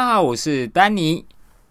大家好，我是丹尼。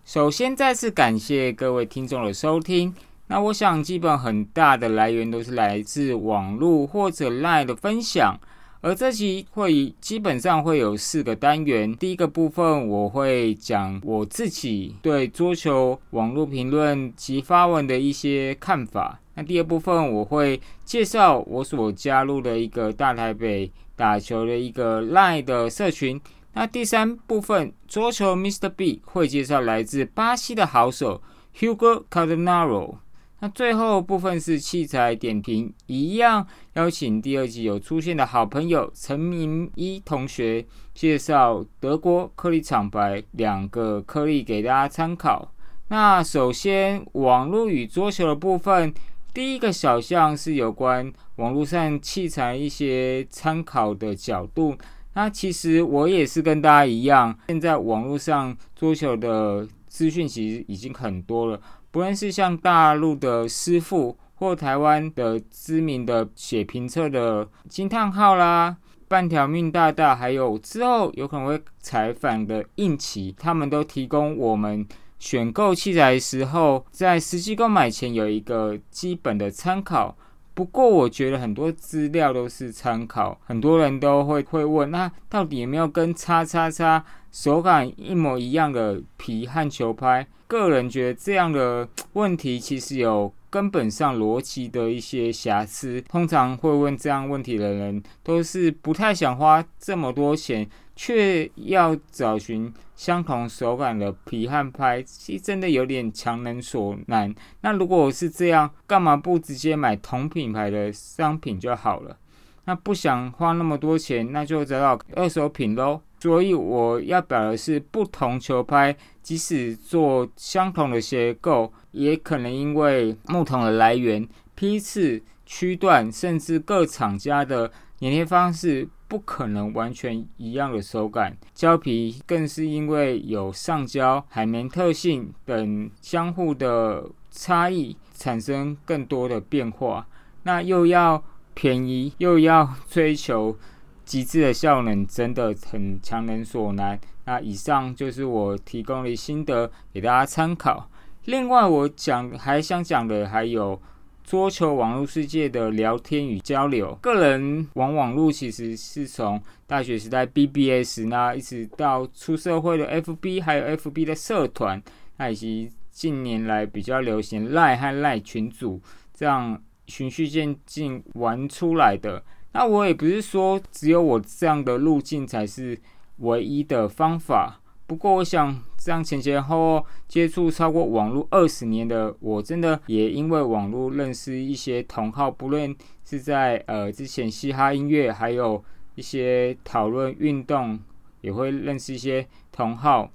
首先，再次感谢各位听众的收听。那我想，基本很大的来源都是来自网络或者 Line 的分享。而这期会基本上会有四个单元。第一个部分，我会讲我自己对桌球网络评论及发文的一些看法。那第二部分，我会介绍我所加入的一个大台北打球的一个 Line 的社群。那第三部分，桌球 Mr. B 会介绍来自巴西的好手 Hugo Cardenaro。那最后部分是器材点评，一样邀请第二集有出现的好朋友陈明一同学介绍德国颗粒厂牌两个颗粒给大家参考。那首先网络与桌球的部分，第一个小项是有关网络上器材一些参考的角度。那其实我也是跟大家一样，现在网络上桌球的资讯其实已经很多了。不论是像大陆的师傅，或台湾的知名的写评测的惊叹号啦、半条命大大，还有之后有可能会采访的应奇，他们都提供我们选购器材的时候，在实际购买前有一个基本的参考。不过我觉得很多资料都是参考，很多人都会会问，那到底有没有跟叉叉叉手感一模一样的皮和球拍？个人觉得这样的问题其实有根本上逻辑的一些瑕疵。通常会问这样问题的人，都是不太想花这么多钱，却要找寻相同手感的皮和拍，其实真的有点强人所难。那如果我是这样，干嘛不直接买同品牌的商品就好了？那不想花那么多钱，那就找到二手品喽。所以我要表的是，不同球拍即使做相同的结构，也可能因为木桶的来源、批次、区段，甚至各厂家的粘贴方式，不可能完全一样的手感。胶皮更是因为有上胶、海绵特性等相互的差异，产生更多的变化。那又要便宜，又要追求。极致的效能真的很强人所难。那以上就是我提供的心得，给大家参考。另外，我讲还想讲的还有桌球网络世界的聊天与交流。个人玩网络其实是从大学时代 BBS，那一直到出社会的 FB，还有 FB 的社团，那以及近年来比较流行赖和赖群组，这样循序渐进玩出来的。那我也不是说只有我这样的路径才是唯一的方法。不过，我想这样前前后后接触超过网络二十年的我，真的也因为网络认识一些同好，不论是在呃之前嘻哈音乐，还有一些讨论运动，也会认识一些同好。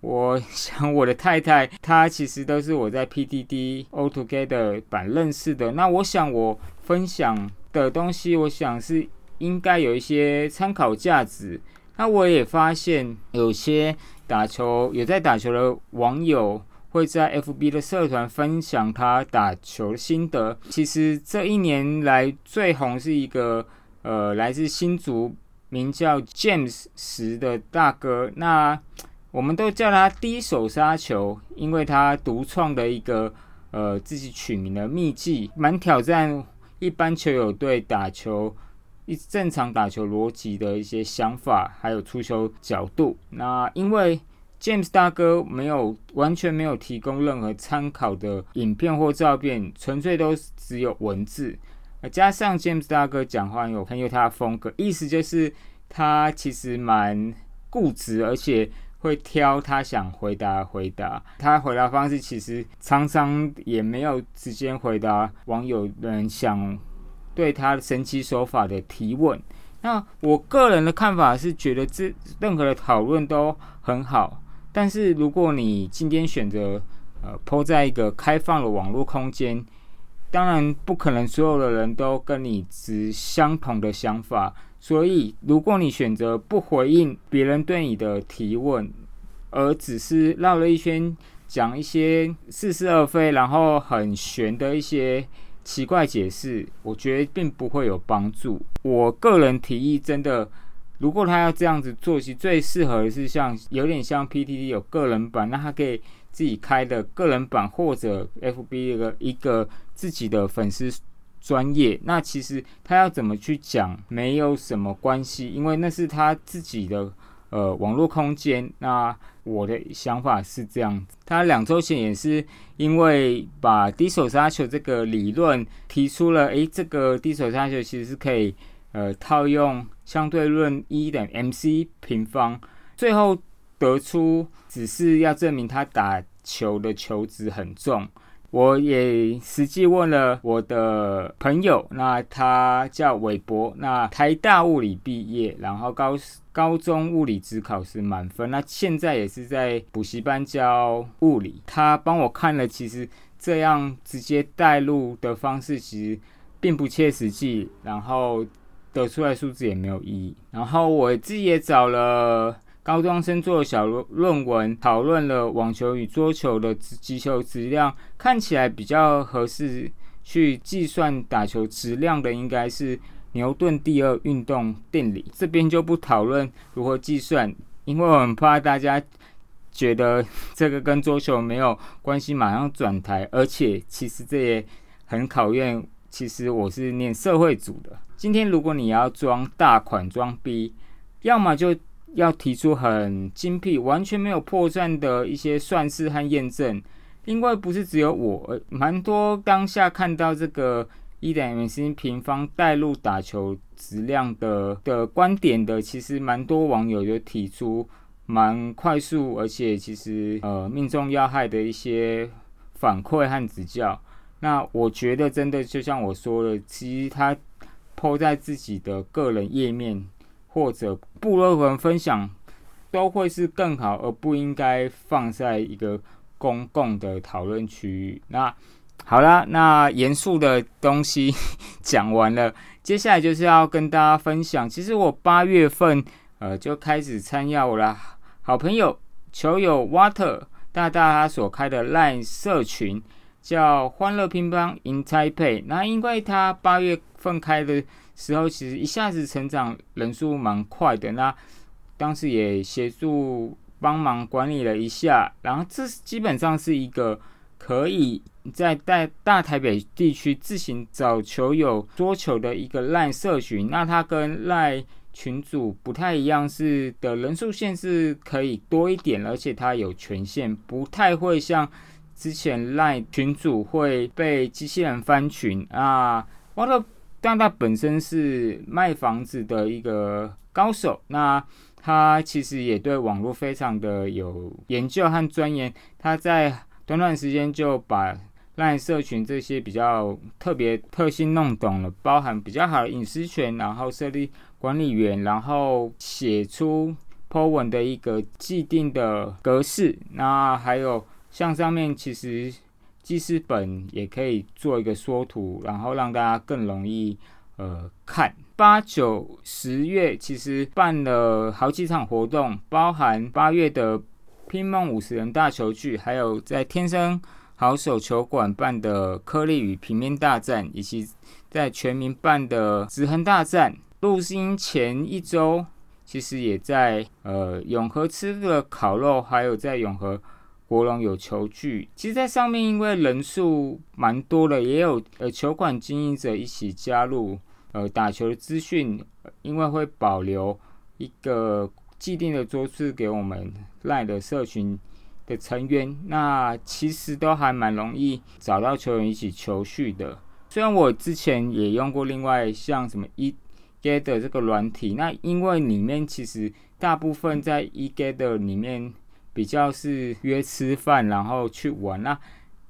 我想我的太太，她其实都是我在 PDD All Together 版认识的。那我想我分享。的东西，我想是应该有一些参考价值。那我也发现，有些打球有在打球的网友会在 FB 的社团分享他打球心得。其实这一年来最红是一个呃来自新竹名叫 James 十的大哥，那我们都叫他第一手杀球，因为他独创的一个呃自己取名的秘技，蛮挑战。一般球友对打球一正常打球逻辑的一些想法，还有出球角度。那因为 James 大哥没有完全没有提供任何参考的影片或照片，纯粹都只有文字。加上 James 大哥讲话有很有他的风格，意思就是他其实蛮固执，而且。会挑他想回答回答，他回答方式其实常常也没有直接回答网友们想对他神奇手法的提问。那我个人的看法是觉得这任何的讨论都很好，但是如果你今天选择呃抛在一个开放的网络空间，当然不可能所有的人都跟你持相同的想法。所以，如果你选择不回应别人对你的提问，而只是绕了一圈讲一些似是而非，然后很玄的一些奇怪解释，我觉得并不会有帮助。我个人提议，真的如果他要这样子做，其实最适合的是像有点像 PTT 有个人版，那他可以自己开的个人版，或者 FB 一个一个自己的粉丝专业。那其实他要怎么去讲，没有什么关系，因为那是他自己的呃网络空间。那我的想法是这样子，他两周前也是因为把低手杀球这个理论提出了，诶，这个低手杀球其实是可以。呃，套用相对论一等 mc 平方，最后得出只是要证明他打球的球值很重。我也实际问了我的朋友，那他叫韦博，那台大物理毕业，然后高高中物理只考试满分，那现在也是在补习班教物理。他帮我看了，其实这样直接带入的方式其实并不切实际，然后。得出来数字也没有意义。然后我自己也找了高中生做小论论文，讨论了网球与桌球的击球质量，看起来比较合适去计算打球质量的，应该是牛顿第二运动定理。这边就不讨论如何计算，因为我很怕大家觉得这个跟桌球没有关系，马上转台。而且其实这也很考验，其实我是念社会组的。今天如果你要装大款装逼，要么就要提出很精辟、完全没有破绽的一些算式和验证，因为不是只有我，蛮多当下看到这个一等于 c 平方带入打球质量的的观点的，其实蛮多网友就提出蛮快速，而且其实呃命中要害的一些反馈和指教。那我觉得真的就像我说的，其实他。抛在自己的个人页面或者部落文分享，都会是更好，而不应该放在一个公共的讨论区域。那好啦，那严肃的东西讲完了，接下来就是要跟大家分享。其实我八月份呃就开始参加我的好朋友球友 Water 大大他所开的 LINE 社群。叫欢乐乒乓 in Taipei，那因为他八月份开的时候，其实一下子成长人数蛮快的。那当时也协助帮忙管理了一下，然后这基本上是一个可以在大大台北地区自行找球友桌球的一个赖社群。那它跟赖群主不太一样，是的人数限制可以多一点，而且它有权限，不太会像。之前赖群主会被机器人翻群啊，沃特但他本身是卖房子的一个高手，那他其实也对网络非常的有研究和钻研，他在短短时间就把赖社群这些比较特别特性弄懂了，包含比较好的隐私权，然后设立管理员，然后写出 po 文的一个既定的格式，那还有。像上面其实记事本也可以做一个缩图，然后让大家更容易呃看。八九十月其实办了好几场活动，包含八月的拼梦五十人大球剧，还有在天生好手球馆办的颗粒与平面大战，以及在全民办的直横大战。录音前一周，其实也在呃永和吃的烤肉，还有在永和。国龙有球具，其实，在上面因为人数蛮多的，也有呃球馆经营者一起加入，呃打球的资讯，因为会保留一个既定的桌次给我们赖的社群的成员，那其实都还蛮容易找到球员一起球序的。虽然我之前也用过另外像什么 eGather 这个软体，那因为里面其实大部分在 eGather 里面。比较是约吃饭，然后去玩。那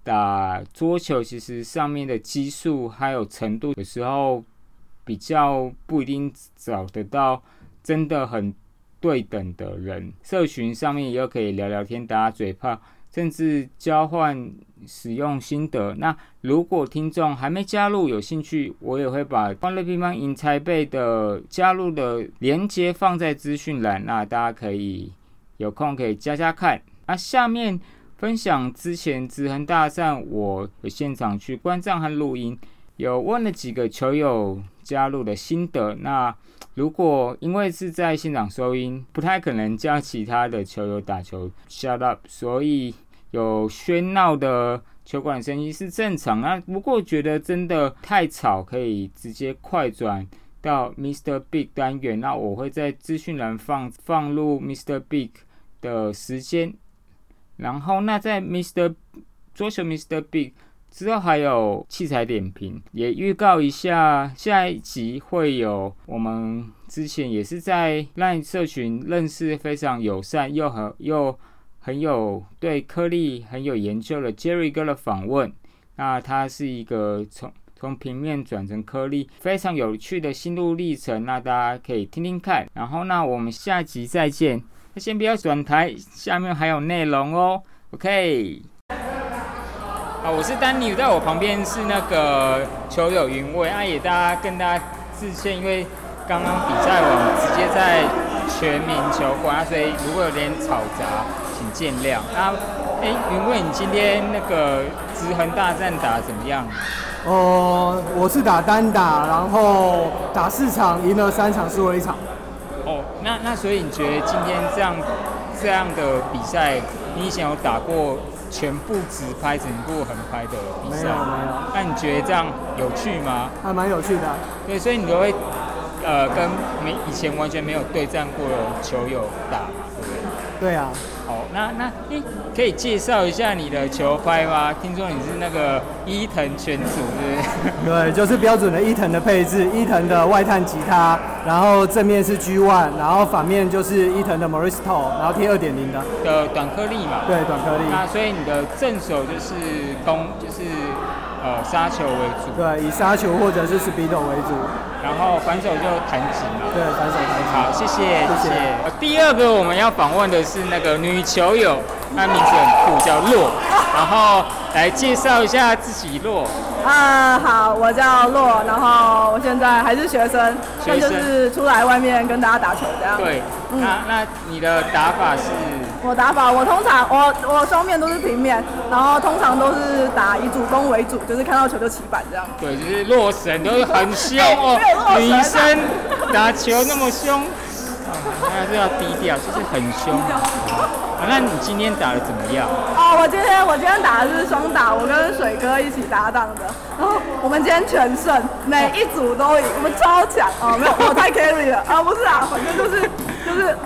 打桌球，其实上面的基数还有程度有时候，比较不一定找得到真的很对等的人。社群上面也可以聊聊天、打嘴炮，甚至交换使用心得。那如果听众还没加入，有兴趣，我也会把欢乐乒乓赢财贝的加入的连接放在资讯栏，那大家可以。有空可以加加看。那下面分享之前直恒大战，我有现场去观战和录音，有问了几个球友加入的心得。那如果因为是在现场收音，不太可能叫其他的球友打球 shut up，所以有喧闹的球馆声音是正常。那不过觉得真的太吵，可以直接快转到 Mr. Big 单元。那我会在资讯栏放放入 Mr. Big 的时间。然后那在 Mr. 桌球 Mr. Big 之后还有器材点评，也预告一下下一集会有我们之前也是在 LINE 社群认识非常友善又很又很有对颗粒很有研究的 Jerry 哥的访问。那他是一个从从平面转成颗粒非常有趣的心路历程，那大家可以听听看。然后那我们下集再见。先不要转台，下面还有内容哦。OK。啊，我是丹尼，在我旁边是那个球友云卫，啊，也大家跟大家致歉，因为刚刚比赛完直接在全民球馆，所以如果有点吵杂，请见谅。啊，哎，云卫，你今天那个直横大战打怎么样？哦，我是打单打，然后打四场，赢了三场，输了一场。哦，那那所以你觉得今天这样这样的比赛，你以前有打过？全部直拍、整部横拍的比赛，没有没有。那你觉得这样有趣吗？还蛮有趣的。对，所以你都会呃跟没以前完全没有对战过的球友打嘛，对不对？对啊。好，那那诶，可以介绍一下你的球拍吗？听说你是那个伊藤全组，对不对？对，就是标准的伊藤的配置，伊藤的外探吉他，然后正面是 G One，然后反面就是伊藤的 Moristo，然后贴二点零的的短颗粒嘛。对，短颗粒。那所以你的正手就是攻，就是呃杀球为主。对，以杀球或者是 speed 为主。然后反手就弹指嘛。对，反手弹指。好，谢谢，谢谢。第二个我们要访问的是那个女球友，她名字很酷，叫洛。然后来介绍一下自己，洛。啊，好，我叫洛，然后我现在还是学生，那就是出来外面跟大家打球这样。对，那那你的打法是？我打法，我通常我我双面都是平面，然后通常都是打以主攻为主，就是看到球就起板这样。对，就是洛神都是很凶哦，女生打球那么凶，还是要低调，就是很凶。那你今天打的怎么样？哦，我今天我今天打的是双打，我跟水哥一起搭档的，然后我们今天全胜，每一组都赢，我们超强哦，没有我太 carry 了啊，不是啊，反正就是。就是，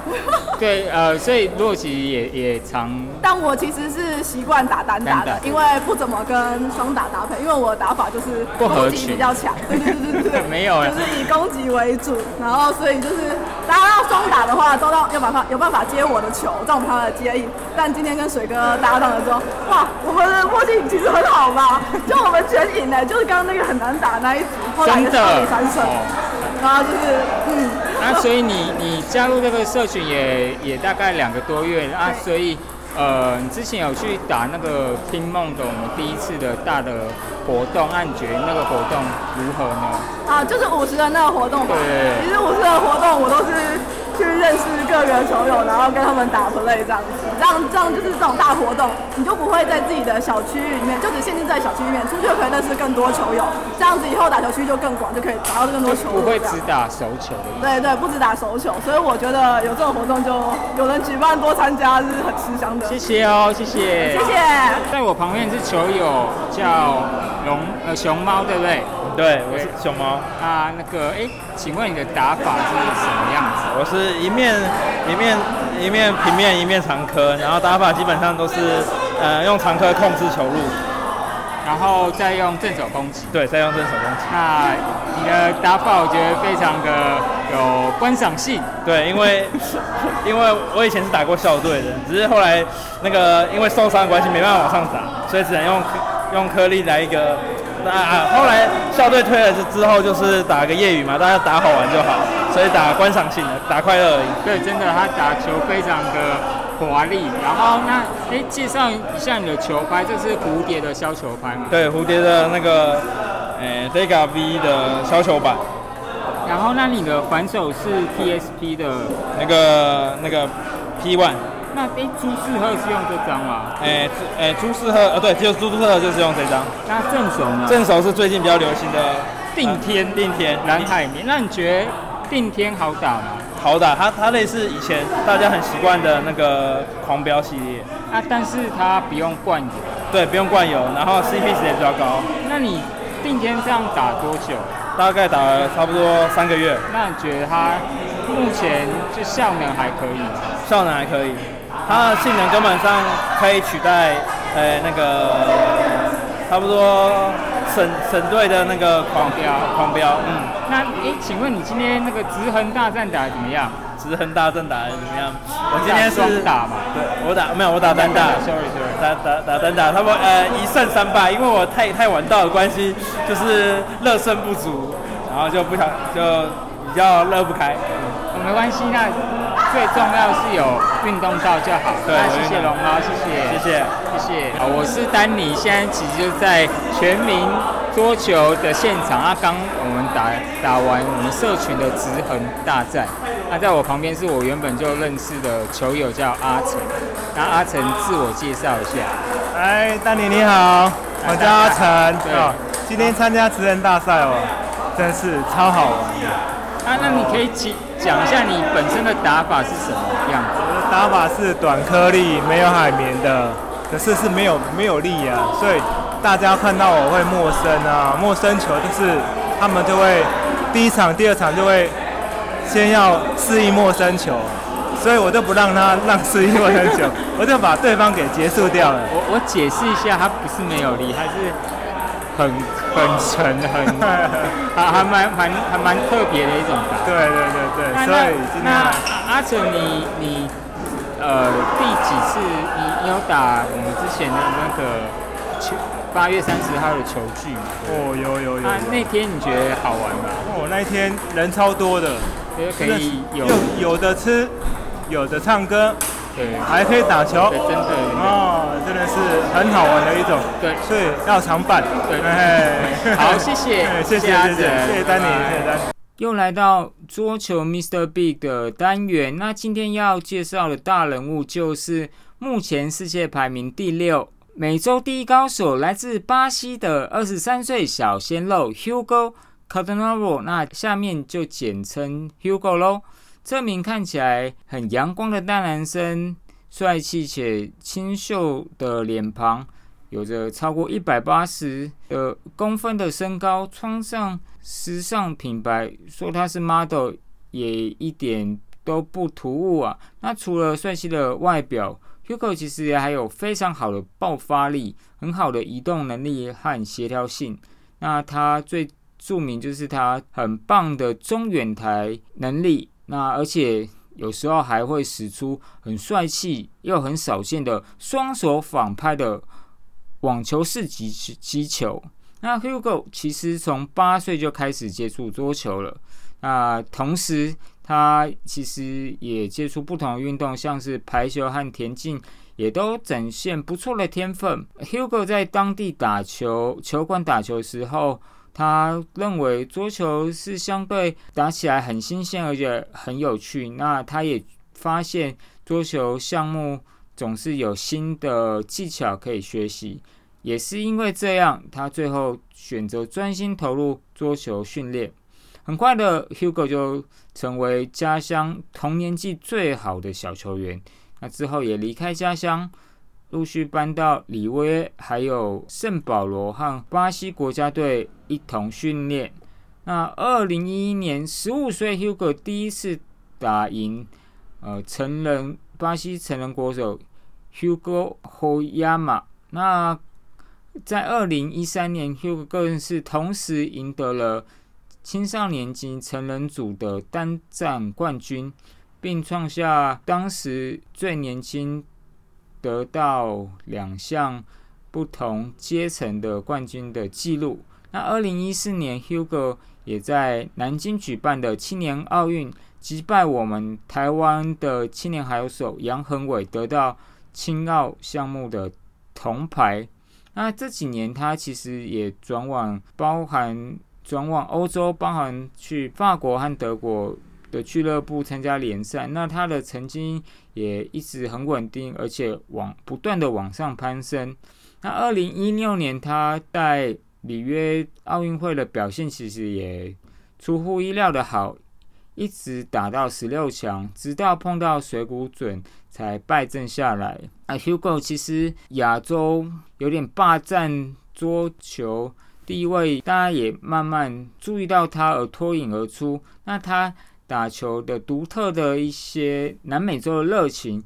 对，呃，所以洛奇也也常，但我其实是习惯打单打的，因为不怎么跟双打搭配，因为我的打法就是攻击比较强，对对对对对，没有，就是以攻击为主，然后所以就是大家要双打的话，都到有办法有办法接我的球，造成他的接应。但今天跟水哥搭档的时候，哇，我们的默契其实很好吧？就我们全赢呢，就是刚刚那个很难打那一组，后来的三胜。然后就是，嗯，那所以你你加入这个社群也也大概两个多月啊，所以呃，你之前有去打那个拼梦的我们第一次的大的活动，按觉那个活动如何呢？啊，就是五十的那个活动吧。对，其实五十的活动我都是。去认识各个球友，然后跟他们打 play 这样子，这样这样就是这种大活动，你就不会在自己的小区域里面，就只限定在小区里面，出去可以认识更多球友，这样子以后打球区就更广，就可以打到更多球。不会只打手球的。对对，不止打手球，所以我觉得有这种活动就有人举办多参加是很吃香的。谢谢哦，谢谢。谢谢。在我旁边是球友叫龙呃熊猫，对不对？对，我是熊猫。啊，那个，哎，请问你的打法是什么样子？我是一面一面一面平面一面长科，然后打法基本上都是呃用长科控制球路，然后再用正手攻击。对，再用正手攻击。那你的打法我觉得非常的有观赏性。对，因为因为我以前是打过校队的，只是后来那个因为受伤的关系没办法往上打，所以只能用用颗粒来一个。啊，后来校队推了之之后，就是打个业余嘛，大家打好玩就好，所以打观赏性的，打快乐而已。对，真的，他打球非常的华丽。然后那，哎，介绍一下你的球拍，这是蝴蝶的削球拍嘛？对，蝴蝶的那个，呃，Dega V 的削球板。然后那你的反手是 PSP 的那个那个 P One。那诶，朱世赫是用这张吗？哎，朱哎朱世赫，呃对，就是朱世赫就是用这张。那正手呢？正手是最近比较流行的定天定天蓝海绵。那你觉得定天好打吗？好打，它它类似以前大家很习惯的那个狂飙系列。啊，但是它不用灌油。对，不用灌油，然后 CP 值也比较高。那你定天这样打多久？大概打了差不多三个月。那你觉得它目前就效能还可以？效能还可以，它的性能根本上可以取代呃那个差不多省省队的那个狂飙狂飙。嗯。那诶，请问你今天那个直横大战打的怎么样？直横大战打的怎么样？我今天是打嘛？对，我打没有，我打单打。Sorry Sorry，打打打单打，他们呃一胜三败，因为我太太晚到的关系，就是热身不足，然后就不想就比较热不开。嗯没关系，那最重要是有运动到就好。对，谢谢龙猫，谢谢，谢谢，谢谢。好，我是丹尼，现在其实就在全民桌球的现场。啊，刚我们打打完我们社群的直横大战。那在我旁边是我原本就认识的球友，叫阿成。那阿成自我介绍一下。哎，丹尼你好，我叫阿成。对，今天参加职人大赛哦，真是超好玩的。啊，那你可以讲讲一下你本身的打法是什么样子？我的打法是短颗粒，没有海绵的，可是是没有没有力啊，所以大家看到我会陌生啊，陌生球就是他们就会第一场、第二场就会。先要适应陌生球，所以我就不让他让适应陌生球，我就把对方给结束掉了。我我解释一下，他不是没有力，他是很很沉，很 还还蛮蛮还蛮特别的一种打。对对对对，所以那阿成，你你呃第几次你有打我们之前的那个球八月三十号的球具吗？哦，有有有。那那天你觉得好玩吗？哦，那一天人超多的。可以有有的吃，有的唱歌，对，还可以打球，真的。哦，真的是很好玩的一种，对，所以要常办，对，好，谢谢，谢谢，谢谢，谢谢丹尼，谢谢丹。又来到桌球 Mr. Big 的单元，那今天要介绍的大人物就是目前世界排名第六、美洲第一高手，来自巴西的二十三岁小鲜肉 Hugo。c a r d e n a o 那下面就简称 Hugo 喽。这名看起来很阳光的大男生，帅气且清秀的脸庞，有着超过一百八十的公分的身高，穿上时尚品牌，说他是 model 也一点都不突兀啊。那除了帅气的外表，Hugo 其实还有非常好的爆发力，很好的移动能力和协调性。那他最著名就是他很棒的中远台能力，那而且有时候还会使出很帅气又很少见的双手反拍的网球式击击球。那 Hugo 其实从八岁就开始接触桌球了，那同时他其实也接触不同的运动，像是排球和田径，也都展现不错的天分。Hugo 在当地打球球馆打球的时候。他认为桌球是相对打起来很新鲜，而且很有趣。那他也发现桌球项目总是有新的技巧可以学习，也是因为这样，他最后选择专心投入桌球训练。很快的，Hugo 就成为家乡同年纪最好的小球员。那之后也离开家乡。陆续搬到里威，还有圣保罗和巴西国家队一同训练。那二零一一年，十五岁 Hugo 第一次打赢呃成人巴西成人国手 Hugo Hoyama。那在二零一三年，Hugo 更是同时赢得了青少年级成人组的单战冠军，并创下当时最年轻。得到两项不同阶层的冠军的记录。那二零一四年，Hugo 也在南京举办的青年奥运击败我们台湾的青年好手杨恒伟，得到青奥项目的铜牌。那这几年他其实也转往包含转往欧洲，包含去法国和德国的俱乐部参加联赛，那他的成绩也一直很稳定，而且往不断的往上攀升。那二零一六年他在里约奥运会的表现其实也出乎意料的好，一直打到十六强，直到碰到水谷准才败阵下来。啊，Hugo 其实亚洲有点霸占桌球。第一位，大家也慢慢注意到他而脱颖而出。那他打球的独特的一些南美洲的热情，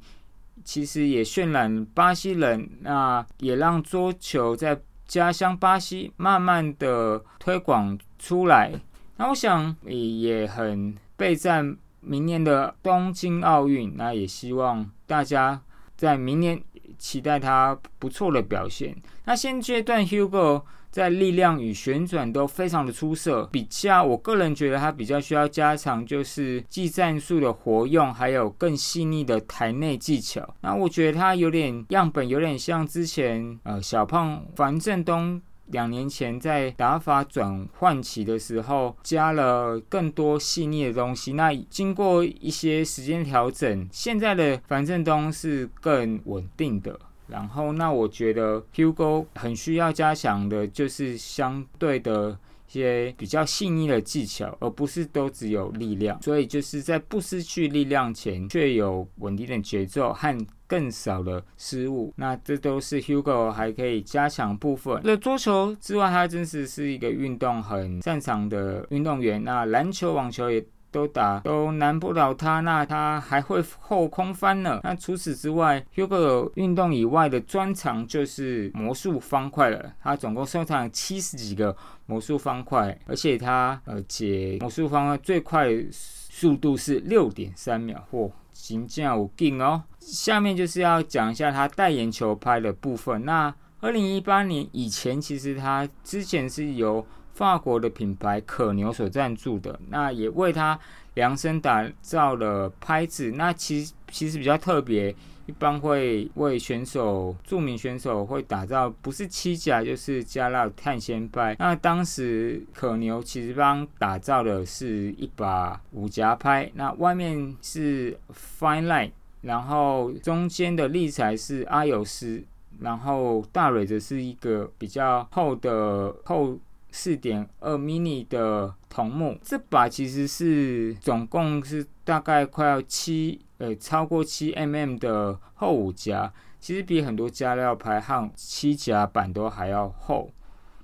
其实也渲染巴西人，那也让桌球在家乡巴西慢慢的推广出来。那我想也很备战明年的东京奥运。那也希望大家在明年期待他不错的表现。那现阶段 Hugo。在力量与旋转都非常的出色，比较我个人觉得他比较需要加强，就是技战术的活用，还有更细腻的台内技巧。那我觉得他有点样本，有点像之前呃小胖樊振东两年前在打法转换期的时候，加了更多细腻的东西。那经过一些时间调整，现在的樊振东是更稳定的。然后，那我觉得 Hugo 很需要加强的，就是相对的一些比较细腻的技巧，而不是都只有力量。所以，就是在不失去力量前，却有稳定的节奏和更少的失误。那这都是 Hugo 还可以加强部分。那桌球之外，他真是是一个运动很擅长的运动员。那篮球、网球也。都打都难不了他，那他还会后空翻呢。那除此之外，Hugo 运动以外的专长就是魔术方块了。他总共收藏七十几个魔术方块，而且他呃解魔术方块最快速度是六点三秒，嚯，行将有劲哦。下面就是要讲一下他代言球拍的部分。那二零一八年以前，其实他之前是由法国的品牌可牛所赞助的，那也为他量身打造了拍子。那其实其实比较特别，一般会为选手著名选手会打造不是七甲就是加了碳纤拍。那当时可牛其实帮打造的是一把五夹拍，那外面是 Fine Line，然后中间的立材是阿尤斯，然后大蕊则是一个比较厚的厚。四点二 mini 的桐木，这把其实是总共是大概快要七呃超过七 mm 的厚五夹，其实比很多加料牌和七夹板都还要厚。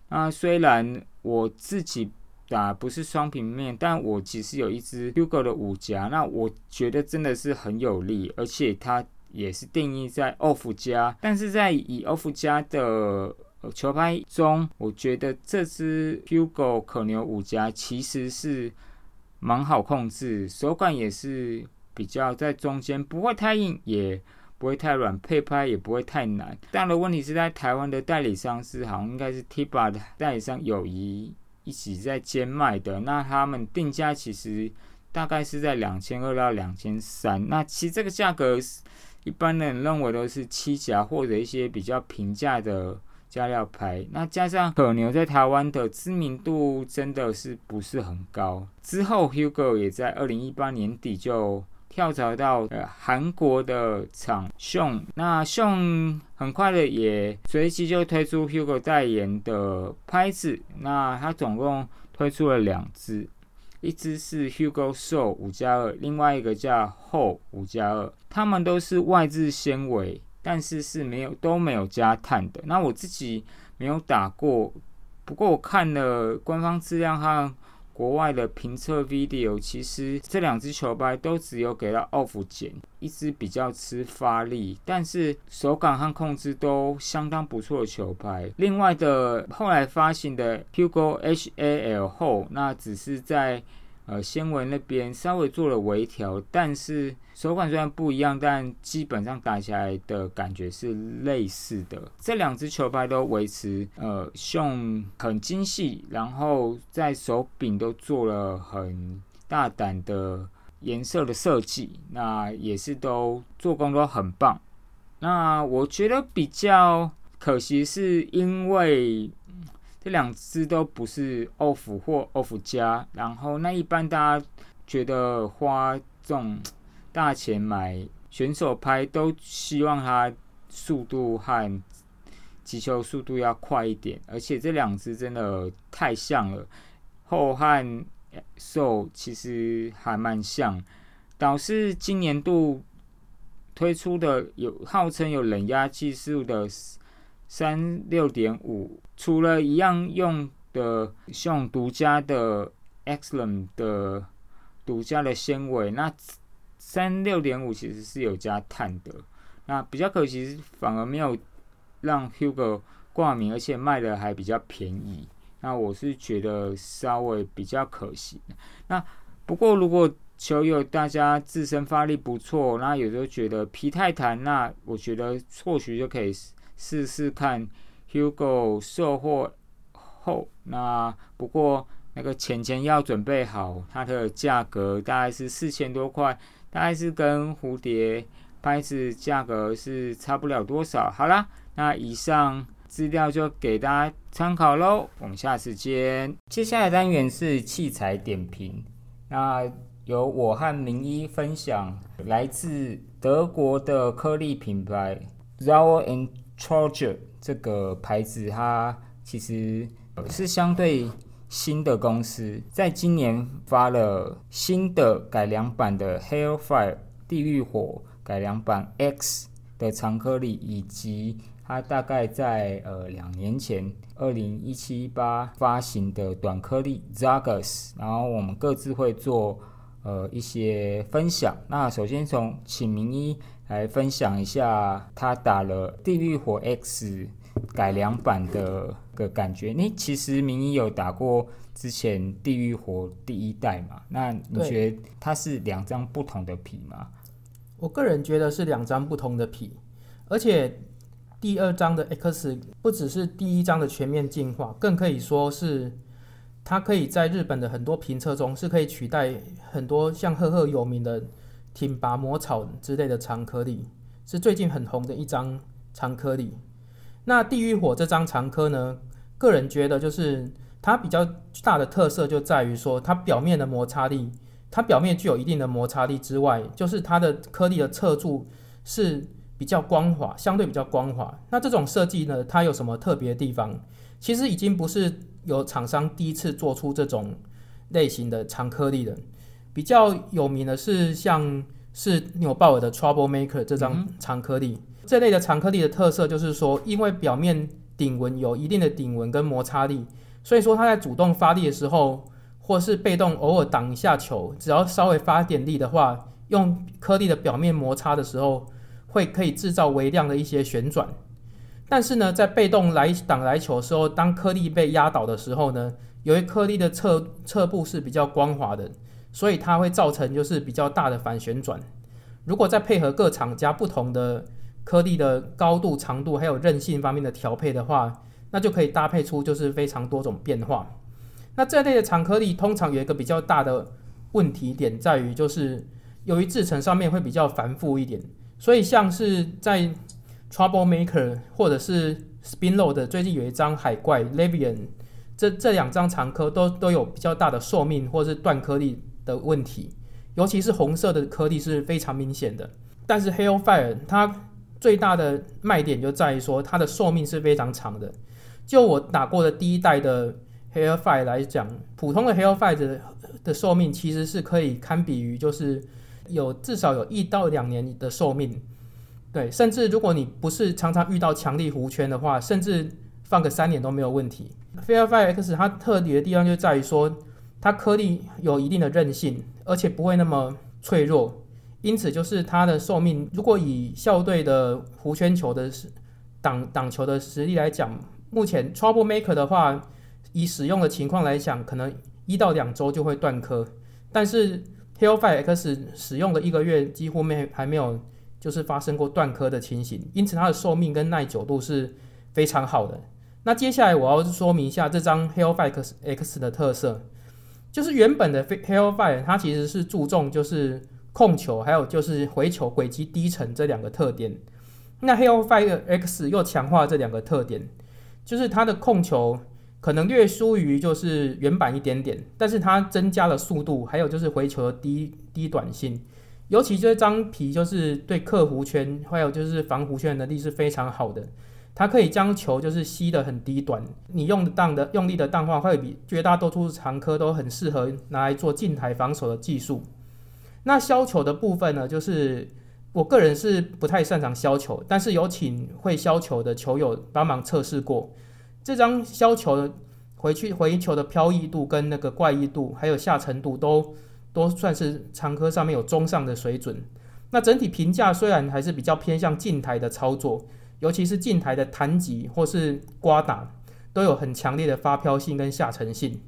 那虽然我自己打不是双平面，但我其实有一支 Hugo 的五夹，那我觉得真的是很有力，而且它也是定义在 Off 加，但是在以 Off 加的。球拍中，我觉得这支 Hugo 可牛五夹其实是蛮好控制，手感也是比较在中间，不会太硬，也不会太软，配拍也不会太难。但的问题是在台湾的代理商是好像应该是 Tiba 的代理商友谊一起在兼卖的，那他们定价其实大概是在两千二到两千三。那其实这个价格，一般人认为都是七夹或者一些比较平价的。加料牌，那加上可牛在台湾的知名度真的是不是很高。之后，Hugo 也在二零一八年底就跳槽到呃韩国的厂熊，那熊很快的也随即就推出 Hugo 代言的拍子。那它总共推出了两支，一支是 Hugo Show 五加二，另外一个叫 Ho 五加二，它们都是外置纤维。但是是没有都没有加碳的。那我自己没有打过，不过我看了官方资料和国外的评测 video，其实这两只球拍都只有给到 off 减，一只比较吃发力，但是手感和控制都相当不错的球拍。另外的后来发行的 Hugo HAL 后，那只是在。呃，纤维那边稍微做了微调，但是手感虽然不一样，但基本上打起来的感觉是类似的。这两只球拍都维持呃胸很精细，然后在手柄都做了很大胆的颜色的设计，那也是都做工都很棒。那我觉得比较可惜是因为。这两只都不是 off 或 off 加，然后那一般大家觉得花这种大钱买选手拍，都希望它速度和击球速度要快一点，而且这两只真的太像了，后和瘦其实还蛮像，导致今年度推出的有号称有冷压技术的三六点五，除了一样用的像独家的 Xlem 的独家的纤维，那三六点五其实是有加碳的，那比较可惜反而没有让 Hugo 挂名，而且卖的还比较便宜。那我是觉得稍微比较可惜。那不过如果球友大家自身发力不错，那有时候觉得皮太弹，那我觉得或许就可以试试看 Hugo 售货后。那不过那个钱钱要准备好，它的价格大概是四千多块，大概是跟蝴蝶拍子价格是差不了多少。好啦，那以上。资料就给大家参考喽，我们下次见。接下来单元是器材点评，那由我和明一分享来自德国的颗粒品牌 Zao and Charger 这个牌子，它其实是相对新的公司，在今年发了新的改良版的 Hellfire 地狱火改良版 X 的长颗粒以及。它大概在呃两年前，二零一七八发行的短颗粒 Zagas，然后我们各自会做呃一些分享。那首先从请明一来分享一下他打了地狱火 X 改良版的个感觉。你其实明一有打过之前地狱火第一代嘛？那你觉得它是两张不同的皮吗？我个人觉得是两张不同的皮，而且。第二张的 X 不只是第一张的全面进化，更可以说是它可以在日本的很多评测中是可以取代很多像赫赫有名的挺拔魔草之类的长颗粒，是最近很红的一张长颗粒。那地狱火这张长颗呢，个人觉得就是它比较大的特色就在于说它表面的摩擦力，它表面具有一定的摩擦力之外，就是它的颗粒的侧柱是。比较光滑，相对比较光滑。那这种设计呢，它有什么特别的地方？其实已经不是有厂商第一次做出这种类型的长颗粒了。比较有名的是像是纽鲍尔的 Trouble Maker 这张长颗粒。这类的长颗粒的特色就是说，因为表面顶纹有一定的顶纹跟摩擦力，所以说它在主动发力的时候，或是被动偶尔挡一下球，只要稍微发点力的话，用颗粒的表面摩擦的时候。会可以制造微量的一些旋转，但是呢，在被动来挡来球的时候，当颗粒被压倒的时候呢，由于颗粒的侧侧部是比较光滑的，所以它会造成就是比较大的反旋转。如果再配合各厂家不同的颗粒的高度、长度还有韧性方面的调配的话，那就可以搭配出就是非常多种变化。那这类的长颗粒通常有一个比较大的问题点在于，就是由于制成上面会比较繁复一点。所以像是在 Trouble Maker 或者是 Spin Load 最近有一张海怪 Levian，这这两张长颗都都有比较大的寿命或是断颗粒的问题，尤其是红色的颗粒是非常明显的。但是 Hellfire 它最大的卖点就在于说它的寿命是非常长的。就我打过的第一代的 Hellfire 来讲，普通的 Hellfire 的的寿命其实是可以堪比于就是。有至少有一到两年的寿命，对，甚至如果你不是常常遇到强力弧圈的话，甚至放个三年都没有问题。Fairfire X 它特别的地方就在于说，它颗粒有一定的韧性，而且不会那么脆弱，因此就是它的寿命，如果以校队的弧圈球的挡挡球的实力来讲，目前 Trouble Maker 的话，以使用的情况来讲，可能一到两周就会断颗，但是。Hellfire X 使用的一个月几乎没还没有就是发生过断颗的情形，因此它的寿命跟耐久度是非常好的。那接下来我要说明一下这张 Hellfire X 的特色，就是原本的 Hellfire 它其实是注重就是控球还有就是回球轨迹低沉这两个特点，那 Hellfire X 又强化这两个特点，就是它的控球可能略输于就是原版一点点，但是它增加了速度，还有就是回球的低低短性，尤其这张皮就是对克弧圈，还有就是防弧圈能力是非常好的。它可以将球就是吸得很低短，你用的当的用力的荡话会比绝大多数长科都很适合拿来做近台防守的技术。那削球的部分呢，就是我个人是不太擅长削球，但是有请会削球的球友帮忙测试过，这张削球回去回球的飘逸度跟那个怪异度，还有下沉度都都算是长科上面有中上的水准。那整体评价虽然还是比较偏向近台的操作。尤其是近台的弹击或是刮打，都有很强烈的发飘性跟下沉性。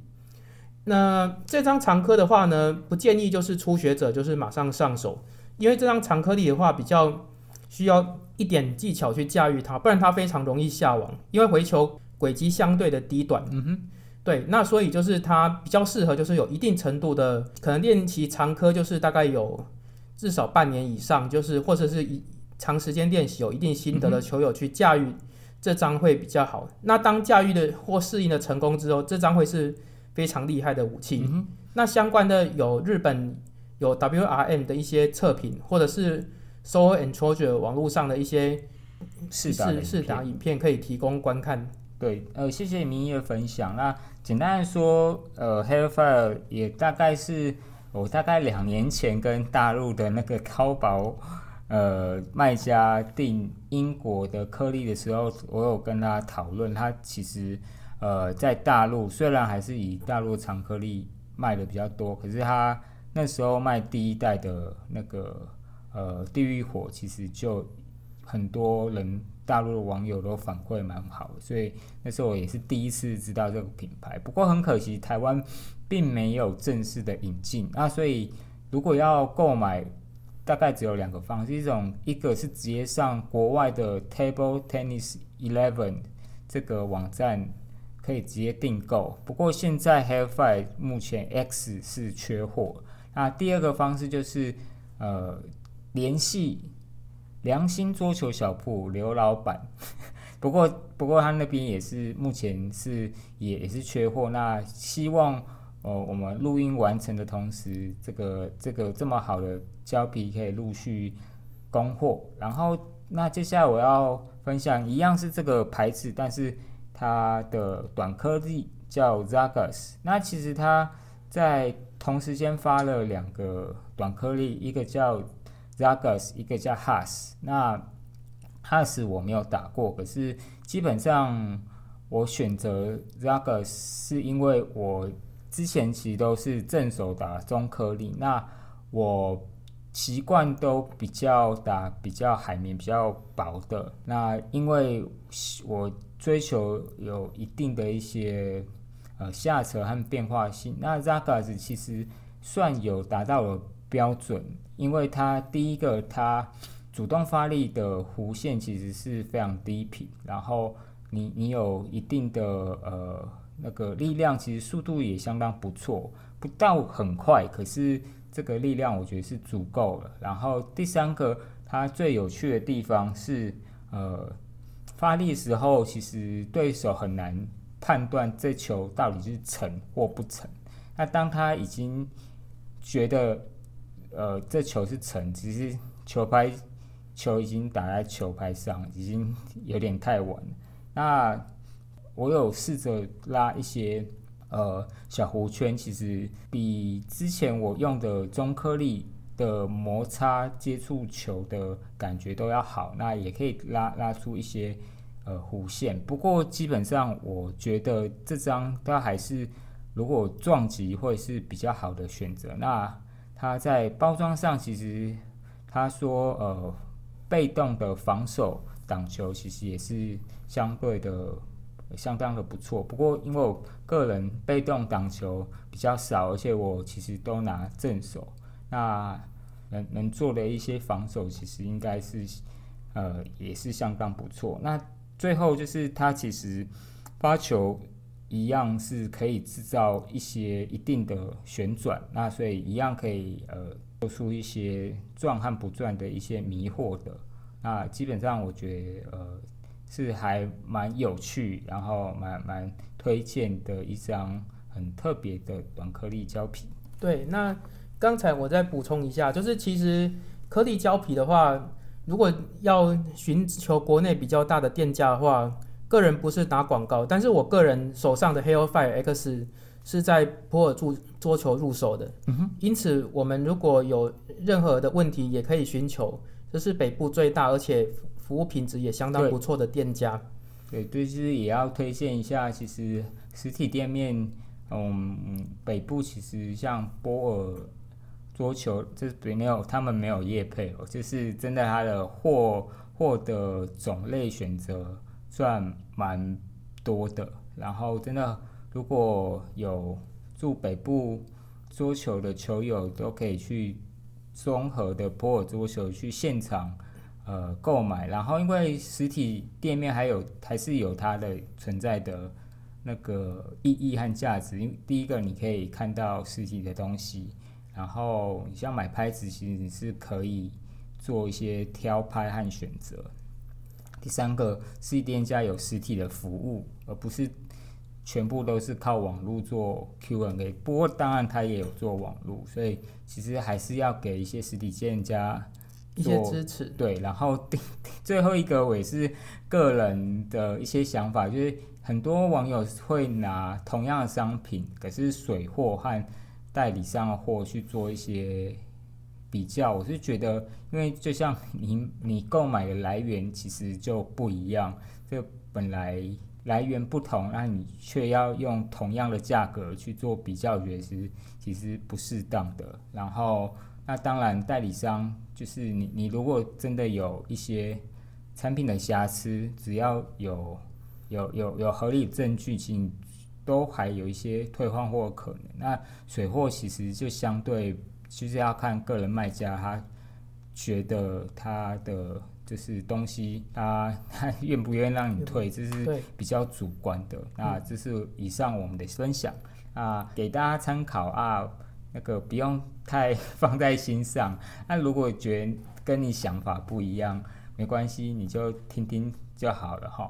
那这张长科的话呢，不建议就是初学者就是马上上手，因为这张长颗粒的话比较需要一点技巧去驾驭它，不然它非常容易下网，因为回球轨迹相对的低短。嗯哼，对，那所以就是它比较适合就是有一定程度的可能练习长科，就是大概有至少半年以上，就是或者是一。长时间练习有一定心得的球友去驾驭这张会比较好。那当驾驭的或适应的成功之后，这张会是非常厉害的武器。那相关的有日本有 WRM 的一些测评，或者是 Soul and Treasure 网络上的一些试试打影片可以提供观看。对，呃，谢谢明义的分享。那简单的说，呃，Hairfire 也大概是我大概两年前跟大陆的那个淘宝。呃，卖家订英国的颗粒的时候，我有跟他讨论，他其实呃在大陆虽然还是以大陆长颗粒卖的比较多，可是他那时候卖第一代的那个呃地狱火，其实就很多人大陆的网友都反馈蛮好，所以那时候我也是第一次知道这个品牌。不过很可惜，台湾并没有正式的引进，那所以如果要购买。大概只有两个方式，一种一个是直接上国外的 Table Tennis Eleven 这个网站可以直接订购，不过现在 h a i f i 目前 X 是缺货。那第二个方式就是呃联系良心桌球小铺刘老板，不过不过他那边也是目前是也也是缺货，那希望。哦，我们录音完成的同时，这个这个这么好的胶皮可以陆续供货。然后，那接下来我要分享一样是这个牌子，但是它的短颗粒叫 Zagas。那其实它在同时间发了两个短颗粒，一个叫 Zagas，一个叫 Has。那 Has 我没有打过，可是基本上我选择 Zagas 是因为我。之前其实都是正手打中颗粒，那我习惯都比较打比较海绵、比较薄的。那因为我追求有一定的一些呃下扯和变化性，那 Zagas 其实算有达到了标准，因为它第一个它主动发力的弧线其实是非常低频，然后你你有一定的呃。那个力量其实速度也相当不错，不到很快，可是这个力量我觉得是足够了。然后第三个，它最有趣的地方是，呃，发力时候其实对手很难判断这球到底是沉或不沉。那当他已经觉得，呃，这球是沉，其实球拍球已经打在球拍上，已经有点太晚。那我有试着拉一些呃小弧圈，其实比之前我用的中颗粒的摩擦接触球的感觉都要好。那也可以拉拉出一些呃弧线。不过基本上我觉得这张它还是如果撞击会是比较好的选择。那它在包装上其实他说呃被动的防守挡球其实也是相对的。相当的不错，不过因为我个人被动挡球比较少，而且我其实都拿正手，那能能做的一些防守其实应该是呃也是相当不错。那最后就是它其实发球一样是可以制造一些一定的旋转，那所以一样可以呃做出一些转和不转的一些迷惑的。那基本上我觉得呃。是还蛮有趣，然后蛮蛮推荐的一张很特别的短颗粒胶皮。对，那刚才我再补充一下，就是其实颗粒胶皮的话，如果要寻求国内比较大的店家的话，个人不是打广告，但是我个人手上的 Hellfire X 是在普尔柱桌球入手的，嗯哼，因此我们如果有任何的问题，也可以寻求，这是北部最大而且服务品质也相当不错的店家。对，对，就是也要推荐一下，其实实体店面，嗯，北部其实像波尔桌球，这没有他们没有业配哦，就是真的它的货货的种类选择算蛮多的，然后真的如果有住北部桌球的球友，都可以去综合的波尔桌球去现场。呃购买，然后因为实体店面还有还是有它的存在的那个意义和价值。因为第一个你可以看到实体的东西，然后你像买拍子，其实你是可以做一些挑拍和选择。第三个，实体店家有实体的服务，而不是全部都是靠网络做 Q&A。不过当然它也有做网络，所以其实还是要给一些实体店家一些支持，对，然后第最后一个我也是个人的一些想法，就是很多网友会拿同样的商品，可是水货和代理商的货去做一些比较。我是觉得，因为就像你你购买的来源其实就不一样，这本来来源不同，那你却要用同样的价格去做比较，我觉得是其实不适当的。然后。那当然，代理商就是你，你如果真的有一些产品的瑕疵，只要有有有有合理证据，其实都还有一些退换货可能。那水货其实就相对就是要看个人卖家他觉得他的就是东西，他他 愿不愿意让你退，这是比较主观的。那这是以上我们的分享啊，给大家参考啊。那个不用太 放在心上。那如果觉得跟你想法不一样，没关系，你就听听就好了哈。